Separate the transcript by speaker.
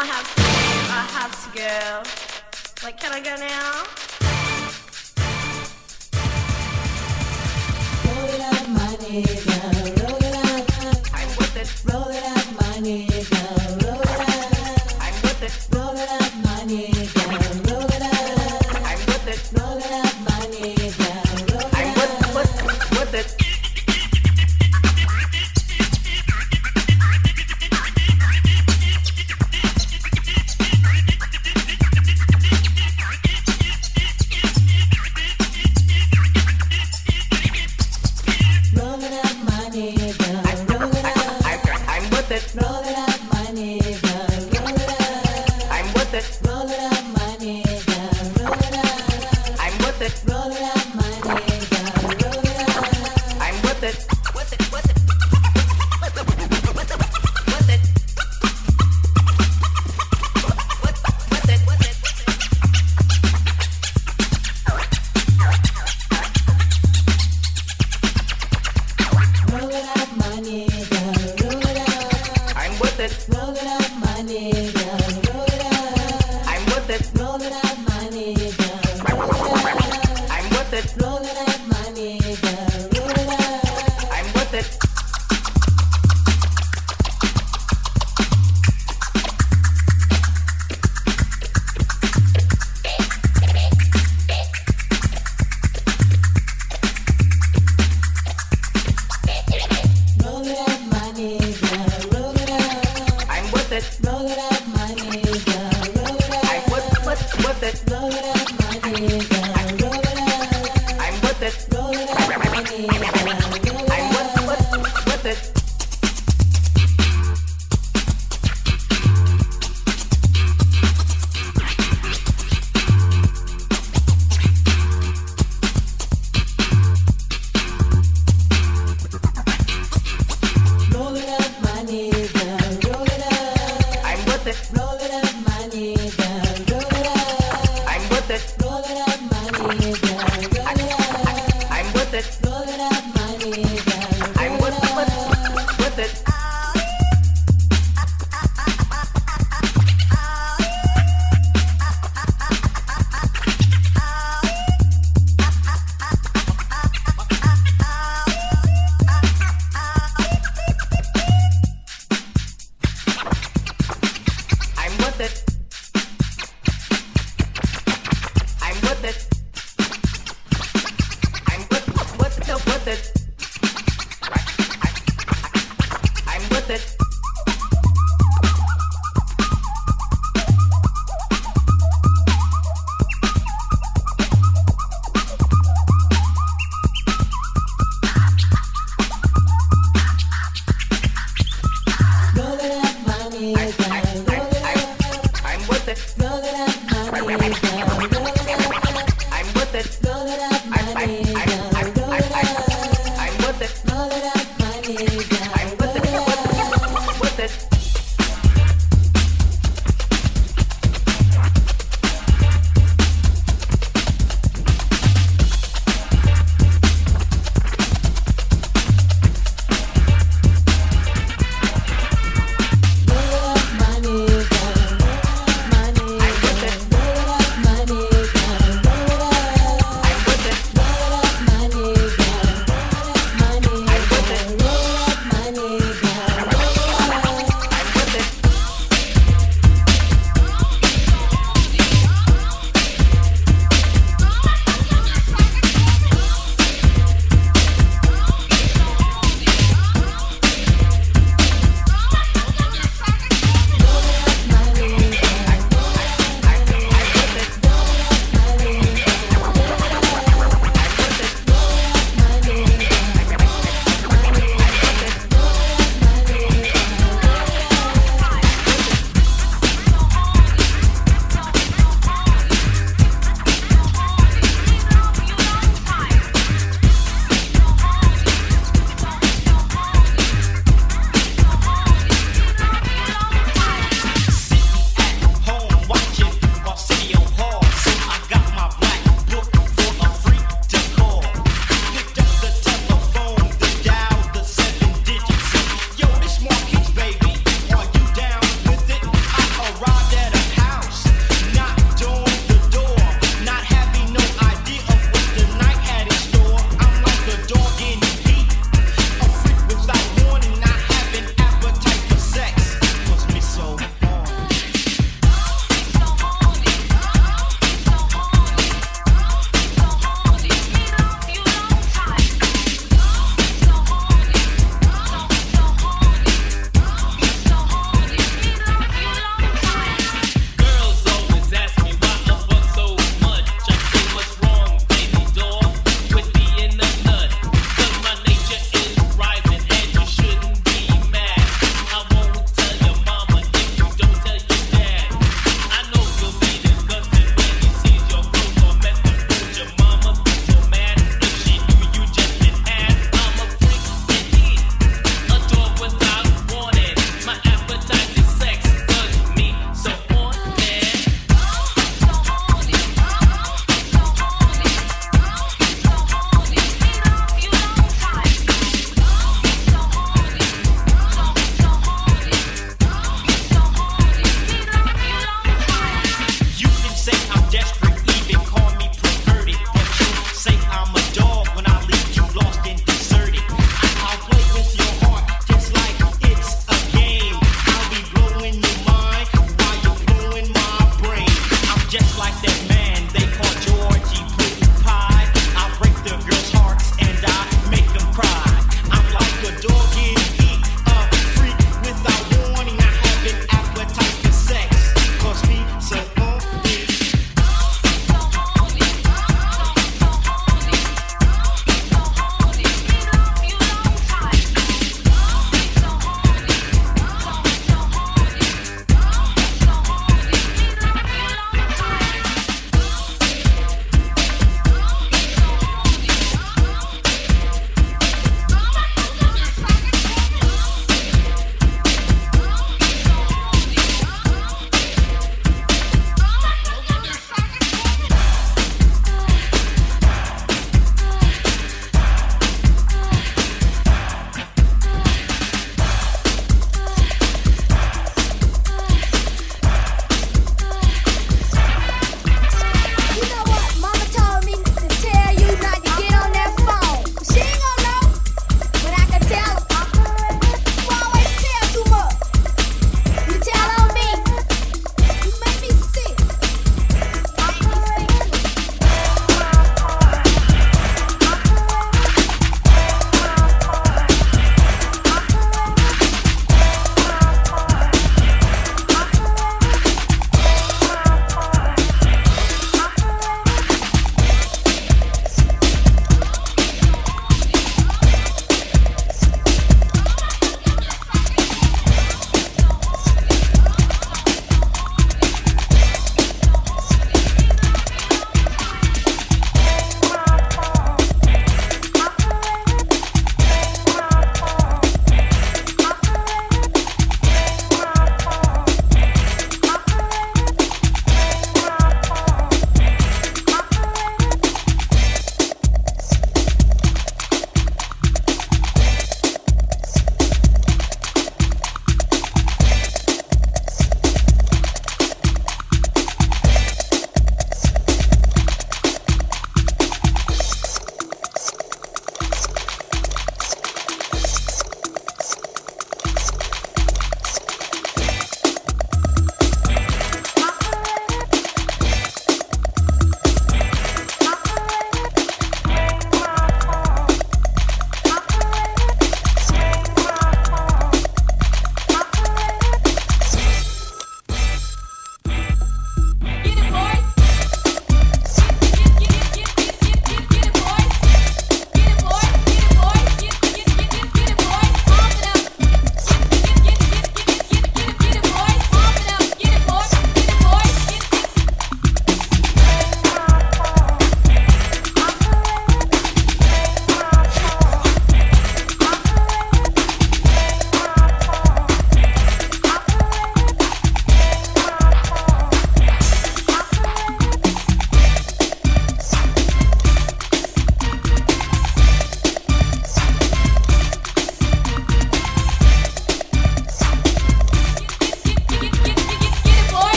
Speaker 1: I have to, I have to go. Like, can I go now?
Speaker 2: Roll it up, my nigga. Roll it up. I'm with it. Roll it up.